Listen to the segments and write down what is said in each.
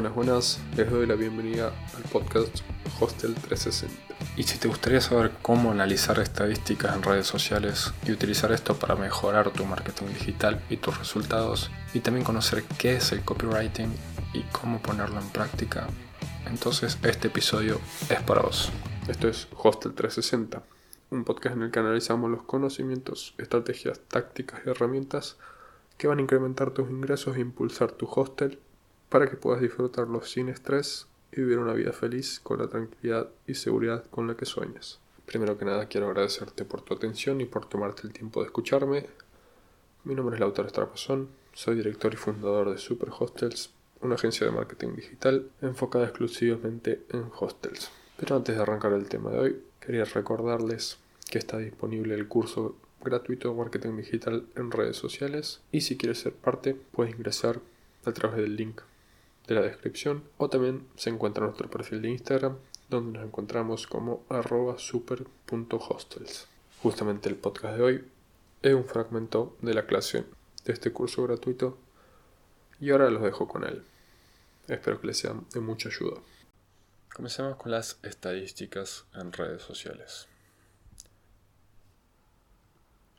Buenas, buenas, les doy la bienvenida al podcast Hostel 360. Y si te gustaría saber cómo analizar estadísticas en redes sociales y utilizar esto para mejorar tu marketing digital y tus resultados, y también conocer qué es el copywriting y cómo ponerlo en práctica, entonces este episodio es para vos. Esto es Hostel 360, un podcast en el que analizamos los conocimientos, estrategias, tácticas y herramientas que van a incrementar tus ingresos e impulsar tu hostel para que puedas disfrutarlo sin estrés y vivir una vida feliz con la tranquilidad y seguridad con la que sueñas. Primero que nada quiero agradecerte por tu atención y por tomarte el tiempo de escucharme. Mi nombre es Lautaro Estrapazón, soy director y fundador de Super Hostels, una agencia de marketing digital enfocada exclusivamente en hostels. Pero antes de arrancar el tema de hoy, quería recordarles que está disponible el curso gratuito de marketing digital en redes sociales y si quieres ser parte puedes ingresar a través del link de la descripción o también se encuentra nuestro perfil de Instagram donde nos encontramos como arroba super.hostels. Justamente el podcast de hoy es un fragmento de la clase de este curso gratuito y ahora los dejo con él. Espero que les sea de mucha ayuda. Comencemos con las estadísticas en redes sociales.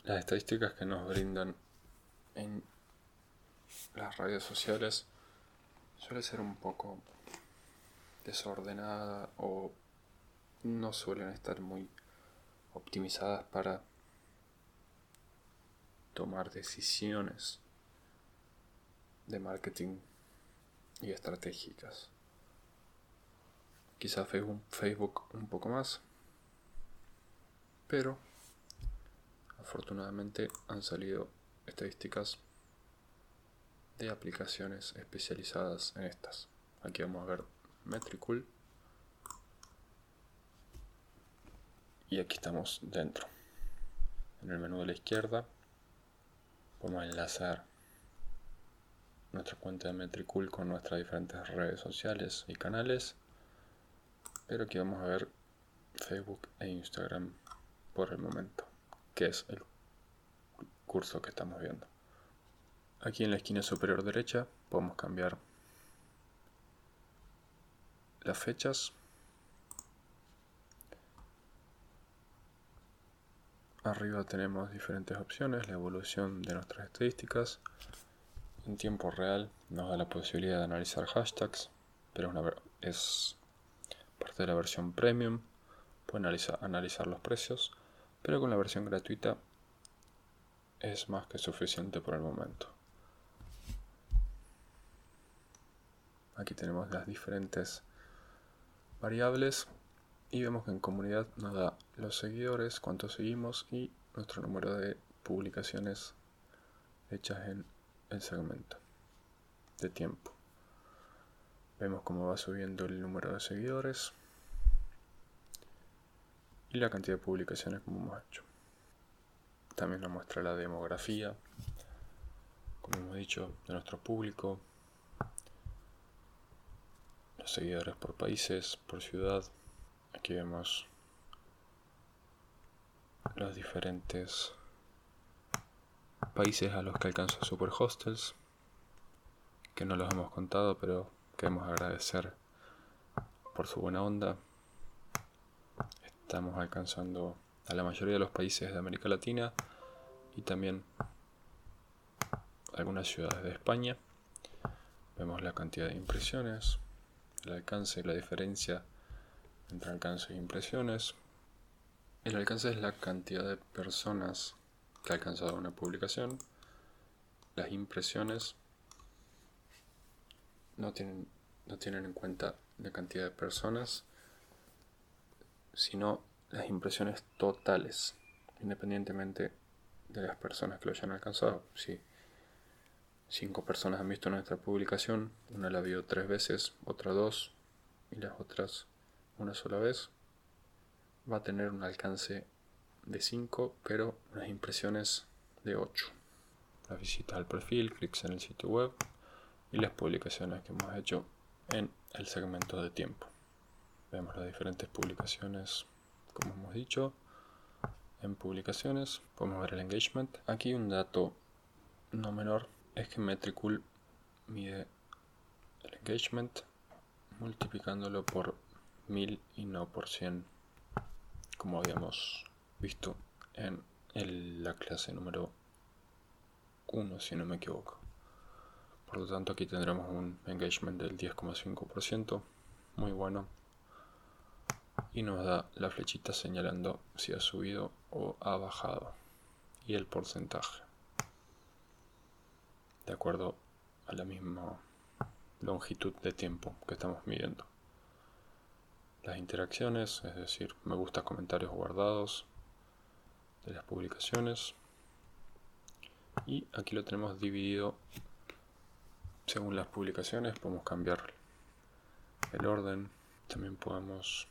Las estadísticas que nos brindan en las redes sociales suele ser un poco desordenada o no suelen estar muy optimizadas para tomar decisiones de marketing y estratégicas. Quizá Facebook, un poco más, pero afortunadamente han salido estadísticas de aplicaciones especializadas en estas. Aquí vamos a ver Metricool. Y aquí estamos dentro. En el menú de la izquierda podemos enlazar nuestra cuenta de Metricool con nuestras diferentes redes sociales y canales. Pero aquí vamos a ver Facebook e Instagram por el momento, que es el curso que estamos viendo. Aquí en la esquina superior derecha podemos cambiar las fechas. Arriba tenemos diferentes opciones, la evolución de nuestras estadísticas. En tiempo real nos da la posibilidad de analizar hashtags, pero es, parte de la versión premium. Puede analizar, analizar los precios, pero con la versión gratuita es más que suficiente por el momento. Aquí tenemos las diferentes variables y vemos que en comunidad nos da los seguidores, cuántos seguimos y nuestro número de publicaciones hechas en el segmento de tiempo. Vemos cómo va subiendo el número de seguidores y la cantidad de publicaciones como hemos hecho. También nos muestra la demografía, como hemos dicho, de nuestro público, seguidores por países, por ciudad. Aquí vemos los diferentes países a los que alcanza Super Hostels, que no los hemos contado, pero queremos agradecer por su buena onda. Estamos alcanzando a la mayoría de los países de América Latina y también algunas ciudades de España. Vemos la cantidad de impresiones, el alcance y la diferencia entre alcance e impresiones. El alcance es la cantidad de personas que ha alcanzado una publicación. Las impresiones no tienen, no tienen en cuenta la cantidad de personas, sino las impresiones totales, independientemente de las personas que lo hayan alcanzado. Si Cinco personas han visto nuestra publicación, una la vio tres veces, otra dos y las otras una sola vez. Va a tener un alcance de 5, pero unas impresiones de 8. La visita al perfil, clics en el sitio web y las publicaciones que hemos hecho en el segmento de tiempo. Vemos las diferentes publicaciones, como hemos dicho. En publicaciones podemos ver el engagement. Aquí un dato no menor es que Metricool mide el engagement multiplicándolo por 1000 y no por 100 como habíamos visto en la clase número 1 si no me equivoco. Por lo tanto aquí tendremos un engagement del 10,5% muy bueno y nos da la flechita señalando si ha subido o ha bajado y el porcentaje de acuerdo a la misma longitud de tiempo que estamos midiendo. Las interacciones, es decir, me gusta, comentarios guardados de las publicaciones. Y aquí lo tenemos dividido según las publicaciones. Podemos cambiar el orden. También podemos,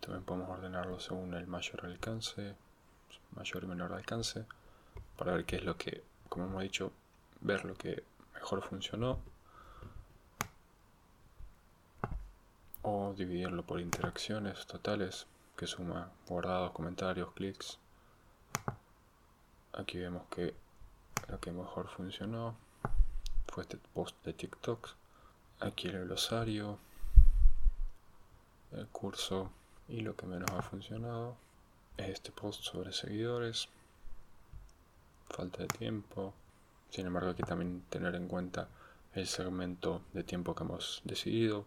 también podemos ordenarlo según el mayor alcance, mayor y menor alcance, para ver qué es lo que, como hemos dicho, ver lo que mejor funcionó o dividirlo por interacciones totales que suma guardados, comentarios, clics. Aquí vemos que lo que mejor funcionó fue este post de TikTok. Aquí el glosario, el curso y lo que menos ha funcionado es este post sobre seguidores, falta de tiempo. Sin embargo, aquí también tener en cuenta el segmento de tiempo que hemos decidido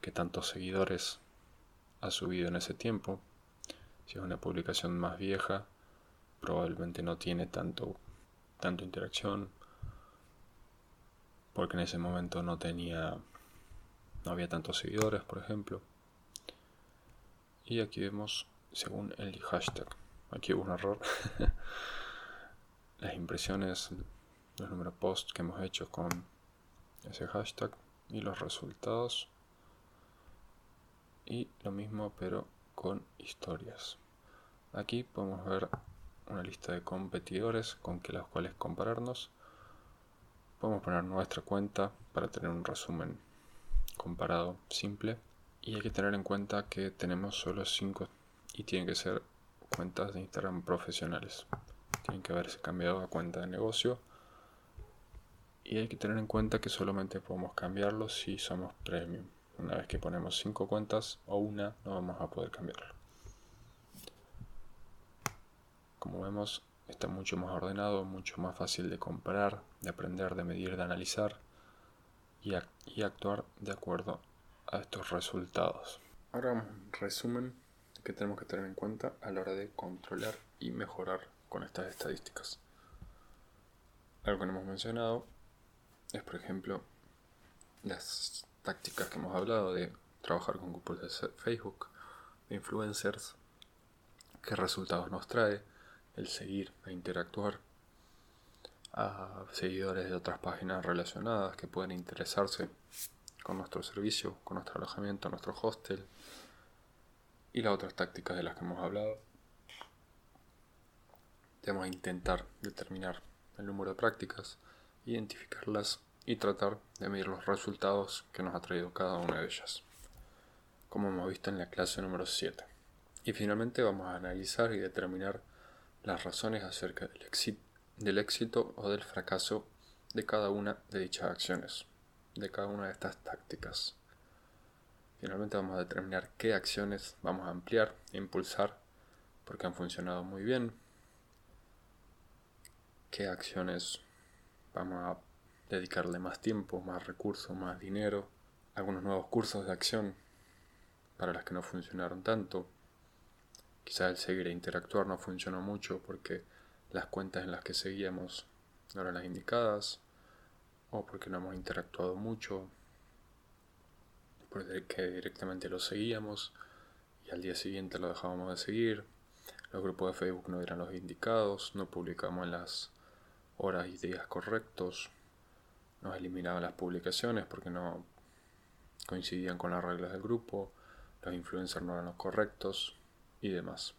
que tantos seguidores ha subido en ese tiempo. Si es una publicación más vieja, probablemente no tiene tanto, tanto interacción, porque en ese momento no tenía, no había tantos seguidores, por ejemplo. Y aquí vemos según el hashtag. Aquí hubo un error. Las impresiones, los números post que hemos hecho con ese hashtag y los resultados y lo mismo pero con historias. Aquí podemos ver una lista de competidores con que las cuales compararnos. Podemos poner nuestra cuenta para tener un resumen comparado simple. Y hay que tener en cuenta que tenemos solo 5 y tienen que ser cuentas de Instagram profesionales. Tienen que haberse cambiado a cuenta de negocio. Y hay que tener en cuenta que solamente podemos cambiarlo si somos premium. Una vez que ponemos 5 cuentas o una, no vamos a poder cambiarlo. Como vemos, está mucho más ordenado, mucho más fácil de comparar, de aprender, de medir, de analizar y, actuar de acuerdo a estos resultados. Ahora un resumen que tenemos que tener en cuenta a la hora de controlar y mejorar con estas estadísticas. Algo que no hemos mencionado es, por ejemplo, las tácticas que hemos hablado de trabajar con grupos de Facebook, de influencers, qué resultados nos trae, el seguir e interactuar a seguidores de otras páginas relacionadas que pueden interesarse con nuestro servicio, con nuestro alojamiento, nuestro hostel y las otras tácticas de las que hemos hablado. Debemos intentar determinar el número de prácticas, identificarlas y tratar de medir los resultados que nos ha traído cada una de ellas, como hemos visto en la clase número 7. Y finalmente vamos a analizar y determinar las razones acerca del, del éxito o del fracaso de cada una de dichas acciones, de cada una de estas tácticas. Finalmente vamos a determinar qué acciones vamos a ampliar e impulsar porque han funcionado muy bien, qué acciones vamos a dedicarle más tiempo, más recursos, más dinero, algunos nuevos cursos de acción para las que no funcionaron tanto. Quizá el seguir e interactuar no funcionó mucho porque las cuentas en las que seguíamos no eran las indicadas o porque no hemos interactuado mucho, porque directamente lo seguíamos y al día siguiente lo dejábamos de seguir. Los grupos de Facebook no eran los indicados, no publicamos en las horas y días correctos nos eliminaban las publicaciones porque no coincidían con las reglas del grupo, los influencers no eran los correctos y demás.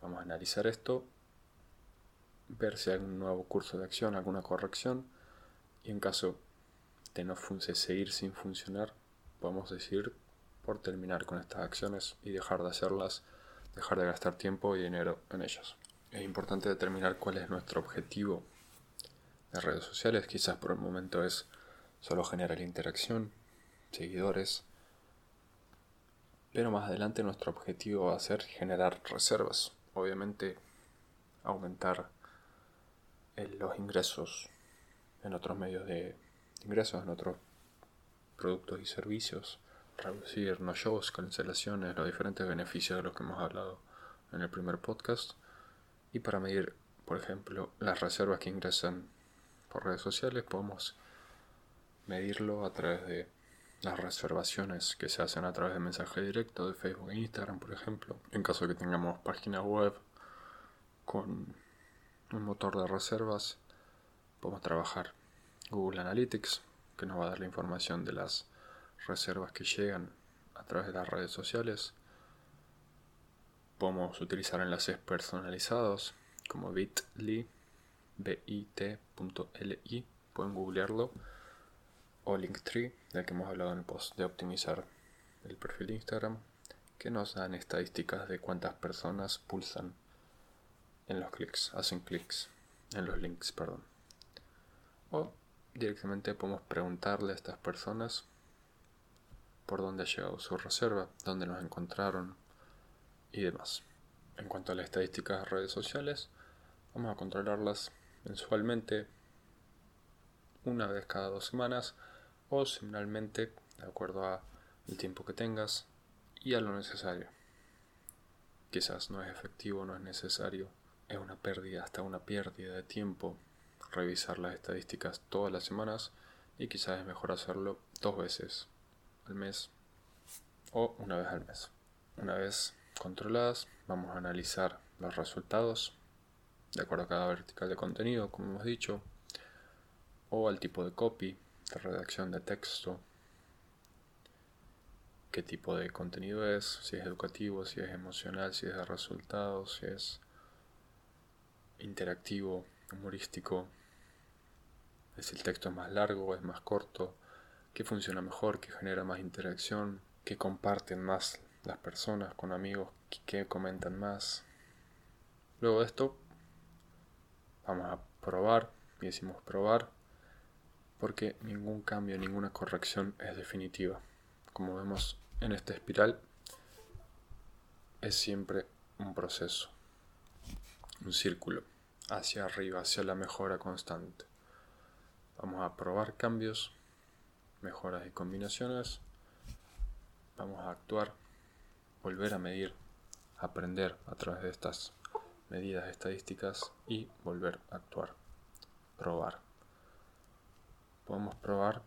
Vamos a analizar esto, ver si hay un nuevo curso de acción, alguna corrección y en caso de no seguir sin funcionar, podemos decir por terminar con estas acciones y dejar de hacerlas, dejar de gastar tiempo y dinero en ellas. Es importante determinar cuál es nuestro objetivo de redes sociales, quizás por el momento es solo generar interacción, seguidores. Pero más adelante nuestro objetivo va a ser generar reservas. Obviamente aumentar los ingresos en otros medios de ingresos, en otros productos y servicios, reducir no shows, cancelaciones, los diferentes beneficios de los que hemos hablado en el primer podcast y para medir, por ejemplo, las reservas que ingresan por redes sociales, podemos medirlo a través de las reservaciones que se hacen a través de mensaje directo de Facebook e Instagram, por ejemplo. En caso de que tengamos página web con un motor de reservas, podemos trabajar Google Analytics, que nos va a dar la información de las reservas que llegan a través de las redes sociales. Podemos utilizar enlaces personalizados como bit.ly, bit.li, pueden googlearlo, o Linktree, del que hemos hablado en el post de optimizar el perfil de Instagram, que nos dan estadísticas de cuántas personas pulsan en los clics, hacen clics en los links, perdón. O directamente podemos preguntarle a estas personas por dónde ha llegado su reserva, dónde nos encontraron y demás. En cuanto a las estadísticas de redes sociales, vamos a controlarlas mensualmente, una vez cada dos semanas o semanalmente, de acuerdo a el tiempo que tengas y a lo necesario. Quizás no es efectivo, no es necesario, es una pérdida, hasta una pérdida de tiempo revisar las estadísticas todas las semanas y quizás es mejor hacerlo dos veces al mes o una vez al mes. Una vez controladas, vamos a analizar los resultados de acuerdo a cada vertical de contenido, como hemos dicho, o al tipo de copy, de redacción de texto, qué tipo de contenido es, si es educativo, si es emocional, si es de resultados, si es interactivo, humorístico, es el texto más largo es más corto, qué funciona mejor, qué genera más interacción, qué comparten más las personas con amigos, qué comentan más. Luego de esto, vamos a probar, y decimos probar, porque ningún cambio, ninguna corrección es definitiva. Como vemos en esta espiral, es siempre un proceso, un círculo, hacia arriba, hacia la mejora constante. Vamos a probar cambios, mejoras y combinaciones. Vamos a actuar, volver a medir, aprender a través de estas medidas estadísticas y volver a actuar. Probar. Podemos probar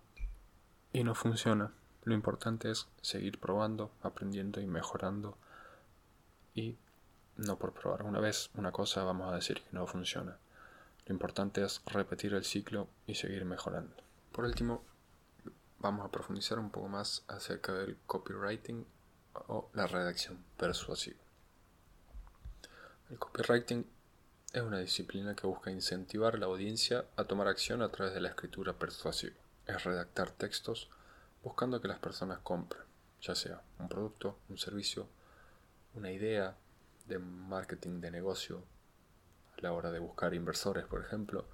y no funciona. Lo importante es seguir probando, aprendiendo y mejorando. Y no por probar una vez una cosa vamos a decir que no funciona. Lo importante es repetir el ciclo y seguir mejorando. Por último, vamos a profundizar un poco más acerca del copywriting o la redacción persuasiva. El copywriting es una disciplina que busca incentivar a la audiencia a tomar acción a través de la escritura persuasiva. Es redactar textos buscando que las personas compren, ya sea un producto, un servicio, una idea de marketing de negocio, a la hora de buscar inversores, por ejemplo,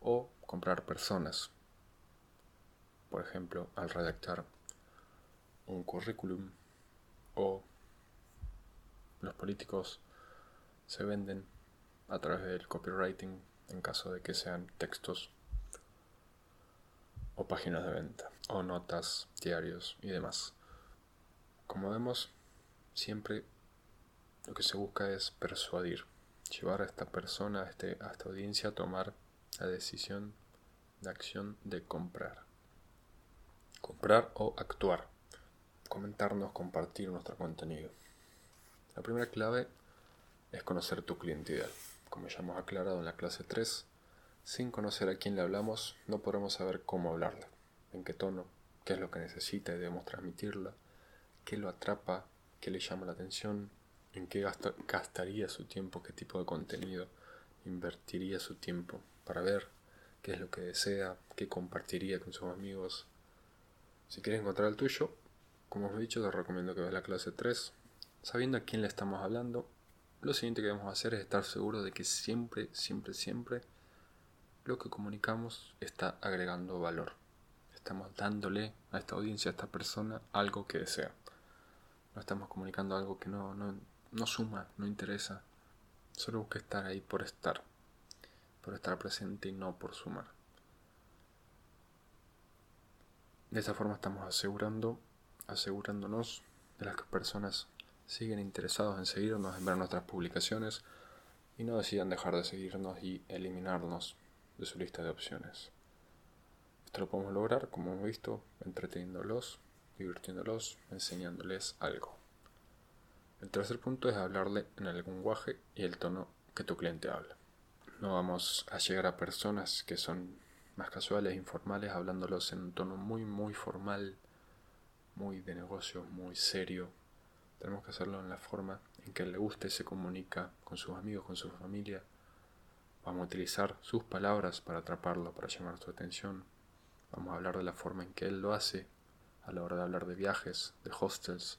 o comprar personas. Por ejemplo, al redactar un currículum o los políticos se venden a través del copywriting en caso de que sean textos o páginas de venta o notas, diarios y demás. Como vemos, siempre lo que se busca es persuadir llevar a esta persona, a, este, a esta audiencia a tomar la decisión de acción de comprar. Comprar o actuar. Comentarnos, compartir nuestro contenido. La primera clave es conocer tu cliente ideal. Como ya hemos aclarado en la clase 3, sin conocer a quién le hablamos, no podremos saber cómo hablarle, en qué tono, qué es lo que necesita y debemos transmitirla, qué lo atrapa, qué le llama la atención, en qué gastaría su tiempo, qué tipo de contenido invertiría su tiempo para ver qué es lo que desea, qué compartiría con sus amigos. Si quieres encontrar el tuyo, como os he dicho, te recomiendo que veas la clase 3. Sabiendo a quién le estamos hablando, lo siguiente que debemos hacer es estar seguro de que siempre, siempre, siempre lo que comunicamos está agregando valor. estamos dándole a esta audiencia, a esta persona, algo que desea. No estamos comunicando algo que no, no, no suma, no interesa. Solo busca estar ahí por estar, por estar presente y no por sumar. De esa forma estamos asegurando, asegurándonos de las personas siguen interesados en seguirnos, en ver nuestras publicaciones y no decidan dejar de seguirnos y eliminarnos de su lista de opciones. Esto lo podemos lograr, como hemos visto, entreteniéndolos, divirtiéndolos, enseñándoles algo. El tercer punto es hablarle en el lenguaje y el tono que tu cliente habla. No vamos a llegar a personas que son más casuales, informales, hablándolos en un tono muy, muy formal, muy de negocio, muy serio. Tenemos que hacerlo en la forma en que le guste, se comunica con sus amigos, con su familia. Vamos a utilizar sus palabras para atraparlo, para llamar su atención. Vamos a hablar de la forma en que él lo hace a la hora de hablar de viajes, de hostels.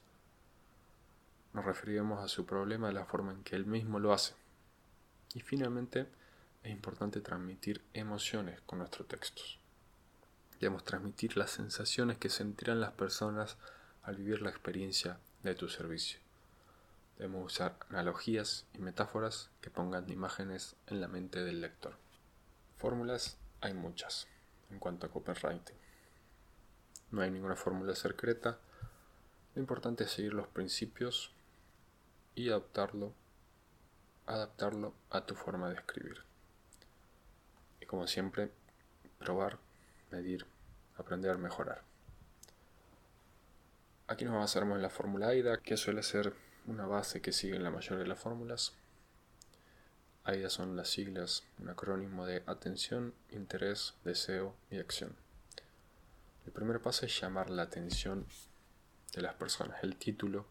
Nos referiremos a su problema de la forma en que él mismo lo hace. Y finalmente, es importante transmitir emociones con nuestros textos. Debemos transmitir las sensaciones que sentirán las personas al vivir la experiencia de tu servicio. Debemos usar analogías y metáforas que pongan imágenes en la mente del lector. Fórmulas hay muchas en cuanto a copywriting. No hay ninguna fórmula secreta. Lo importante es seguir los principios y adaptarlo, adaptarlo a tu forma de escribir. Y como siempre, probar, medir, aprender, mejorar. Aquí nos basaremos en la fórmula AIDA, que suele ser una base que sigue en la mayoría de las fórmulas. AIDA son las siglas, un acrónimo de atención, interés, deseo y acción. El primer paso es llamar la atención de las personas, el título.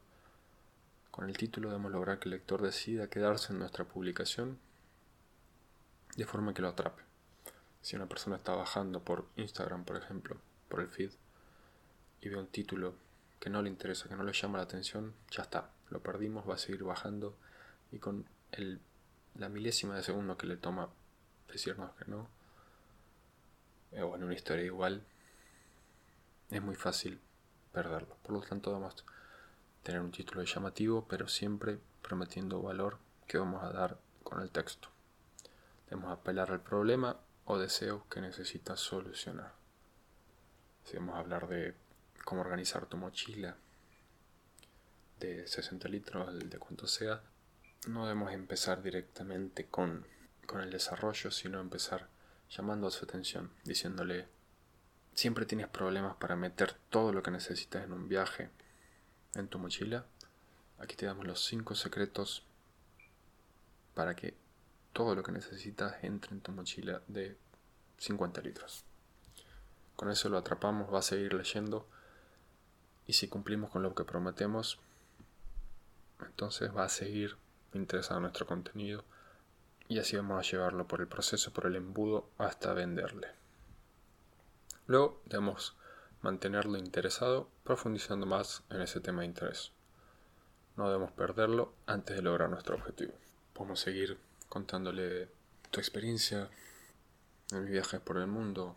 Con el título debemos lograr que el lector decida quedarse en nuestra publicación de forma que lo atrape. Si una persona está bajando por Instagram, por ejemplo, por el feed, y ve un título que no le interesa, que no le llama la atención, ya está, lo perdimos, va a seguir bajando y con la milésima de segundo que le toma decirnos que no, eh, o en una historia igual, es muy fácil perderlo. Por lo tanto, debemos tener un título llamativo, pero siempre prometiendo valor que vamos a dar con el texto. Debemos apelar al problema o deseo que necesitas solucionar. Si vamos a hablar de cómo organizar tu mochila de 60 litros, de cuanto sea, no debemos empezar directamente con, con el desarrollo, sino empezar llamando a su atención, diciéndole, siempre tienes problemas para meter todo lo que necesitas en un viaje en tu mochila. Aquí te damos los 5 secretos para que todo lo que necesitas entre en tu mochila de 50 litros. Con eso lo atrapamos, va a seguir leyendo y si cumplimos con lo que prometemos, entonces va a seguir interesado nuestro contenido y así vamos a llevarlo por el proceso, por el embudo hasta venderle. Luego debemos mantenerlo interesado profundizando más en ese tema de interés. No debemos perderlo antes de lograr nuestro objetivo. Podemos seguir contándole tu experiencia en mi viaje por el mundo.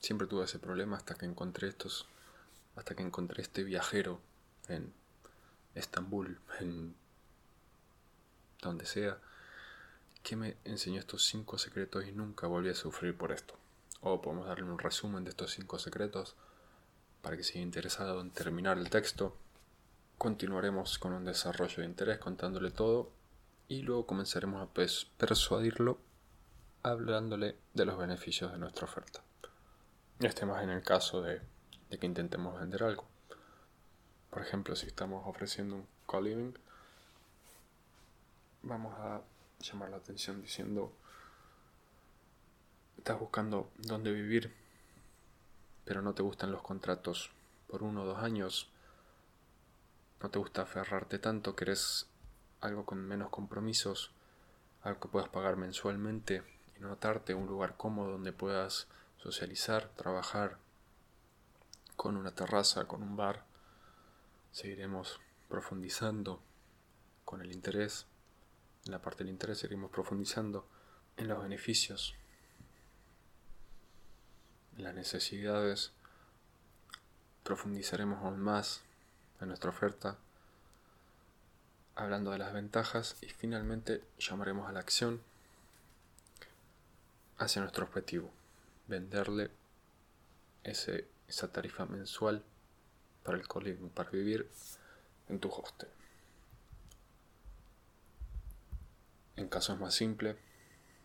Siempre tuve ese problema hasta que encontré estos, hasta que encontré este viajero en Estambul, en donde sea, que me enseñó estos cinco secretos y nunca volví a sufrir por esto. O podemos darle un resumen de estos cinco secretos para que siga interesado en terminar el texto. Continuaremos con un desarrollo de interés contándole todo y luego comenzaremos a persuadirlo hablándole de los beneficios de nuestra oferta. Este más en el caso de, de que intentemos vender algo. Por ejemplo, si estamos ofreciendo un co-living, vamos a llamar la atención diciendo, estás buscando dónde vivir, pero no te gustan los contratos por uno o dos años, no te gusta aferrarte tanto, querés algo con menos compromisos, algo que puedas pagar mensualmente y notarte un lugar cómodo donde puedas socializar, trabajar con una terraza, con un bar. Seguiremos profundizando con el interés. En la parte del interés seguiremos profundizando en los beneficios, en las necesidades profundizaremos aún más en nuestra oferta, hablando de las ventajas y finalmente llamaremos a la acción hacia nuestro objetivo, venderle ese, esa tarifa mensual para el colegio, para vivir en tu hostel. En casos más simples,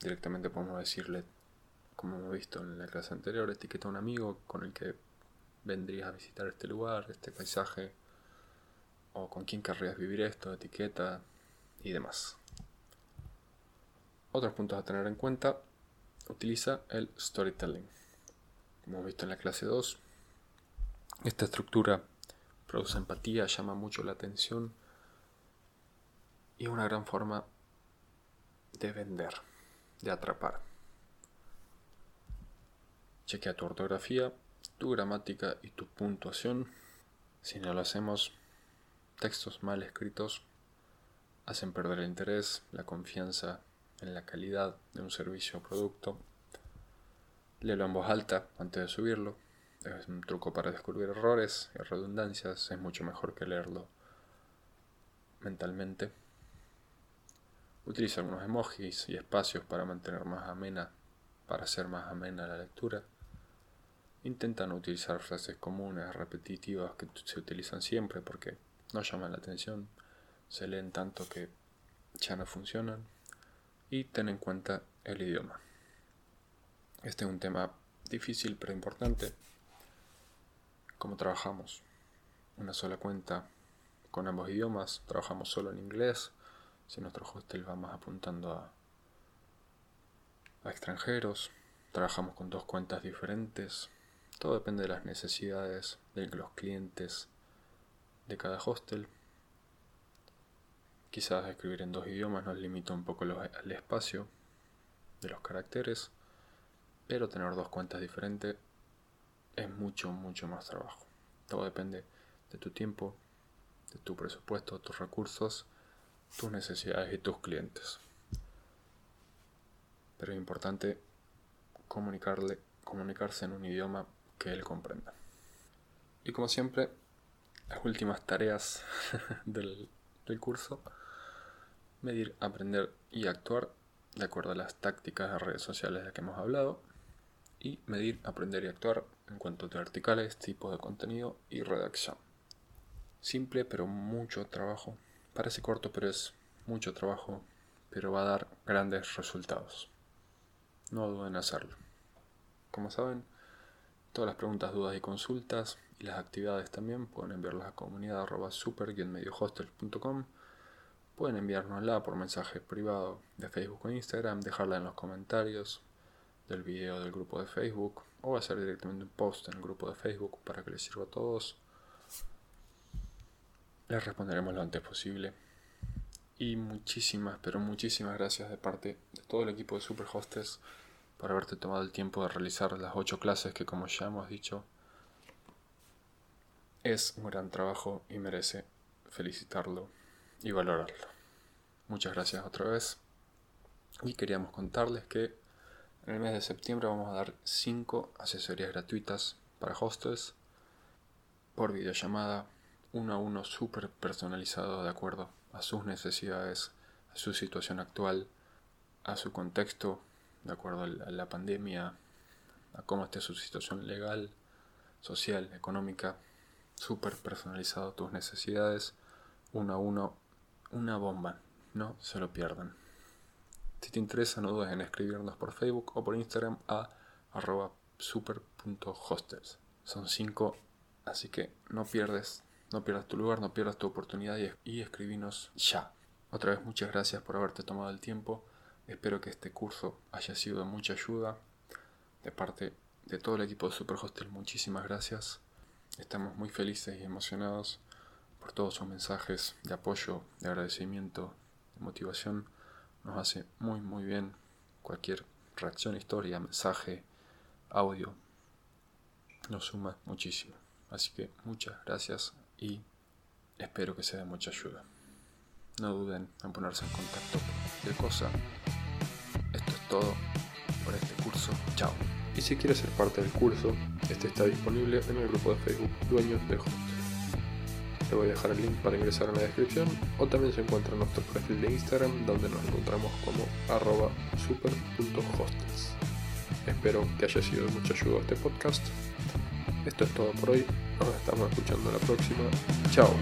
directamente podemos decirle, como hemos visto en la clase anterior, etiqueta a un amigo con el que vendrías a visitar este lugar, este paisaje, o con quién querrías vivir esto, etiqueta y demás. Otros puntos a tener en cuenta, utiliza el storytelling. Como hemos visto en la clase 2, esta estructura produce empatía, llama mucho la atención y es una gran forma de vender, de atrapar. Chequea tu ortografía, tu gramática y tu puntuación. Si no lo hacemos, textos mal escritos hacen perder el interés, la confianza en la calidad de un servicio o producto. Léelo en voz alta antes de subirlo. Es un truco para descubrir errores y redundancias. Es mucho mejor que leerlo mentalmente. Utiliza algunos emojis y espacios para mantener más amena, para hacer más amena la lectura. Intenta no utilizar frases comunes, repetitivas que se utilizan siempre porque no llaman la atención, se leen tanto que ya no funcionan. Y ten en cuenta el idioma. Este es un tema difícil pero importante. ¿Cómo trabajamos? Una sola cuenta con ambos idiomas, trabajamos solo en inglés si nuestro hostel va más apuntando a, extranjeros, trabajamos con dos cuentas diferentes, todo depende de las necesidades de los clientes de cada hostel. Quizás escribir en dos idiomas nos limita un poco el espacio de los caracteres, pero tener dos cuentas diferentes es mucho, mucho más trabajo. Todo depende de tu tiempo, de tu presupuesto, tus recursos tus necesidades y tus clientes. Pero es importante comunicarle, comunicarse en un idioma que él comprenda. Y como siempre, las últimas tareas del, del curso, medir, aprender y actuar de acuerdo a las tácticas de redes sociales de las que hemos hablado, y medir, aprender y actuar en cuanto a verticales, tipos de contenido y redacción. Simple pero mucho trabajo Parece corto, pero es mucho trabajo, pero va a dar grandes resultados. No duden en hacerlo. Como saben, todas las preguntas, dudas y consultas y las actividades también pueden enviarlas a comunidad super Pueden enviárnosla por mensaje privado de Facebook o Instagram, dejarla en los comentarios del video del grupo de Facebook o hacer directamente un post en el grupo de Facebook para que les sirva a todos. Les responderemos lo antes posible. Y muchísimas, pero muchísimas gracias de parte de todo el equipo de Super Hostes por haberte tomado el tiempo de realizar las ocho clases que como ya hemos dicho es un gran trabajo y merece felicitarlo y valorarlo. Muchas gracias otra vez. Y queríamos contarles que en el mes de septiembre vamos a dar cinco asesorías gratuitas para hostels por videollamada uno a uno súper personalizado de acuerdo a sus necesidades, a su situación actual, a su contexto, de acuerdo a la pandemia, a cómo esté su situación legal, social, económica, súper personalizado tus necesidades, uno a uno, una bomba, no se lo pierdan. Si te interesa, no dudes en escribirnos por Facebook o por Instagram a arroba super.hostels. Son cinco, así que no pierdes no pierdas tu lugar, no pierdas tu oportunidad y, y escribinos ya. Otra vez muchas gracias por haberte tomado el tiempo. Espero que este curso haya sido de mucha ayuda. De parte de todo el equipo de Super Hostel, muchísimas gracias. Estamos muy felices y emocionados por todos sus mensajes de apoyo, de agradecimiento, de motivación. Nos hace muy muy bien cualquier reacción, historia, mensaje, audio. Nos suma muchísimo. Así que muchas gracias y espero que sea de mucha ayuda. No duden en ponerse en contacto de cosa. Esto es todo por este curso. Chao. Y si quieres ser parte del curso, este está disponible en el grupo de Facebook Dueños de Hostel. Te voy a dejar el link para ingresar en la descripción o también se encuentra en nuestro perfil de Instagram donde nos encontramos como arroba super.hostels. Espero que haya sido de mucha ayuda este podcast. Esto es todo por hoy. Nos estamos escuchando la próxima. Chao.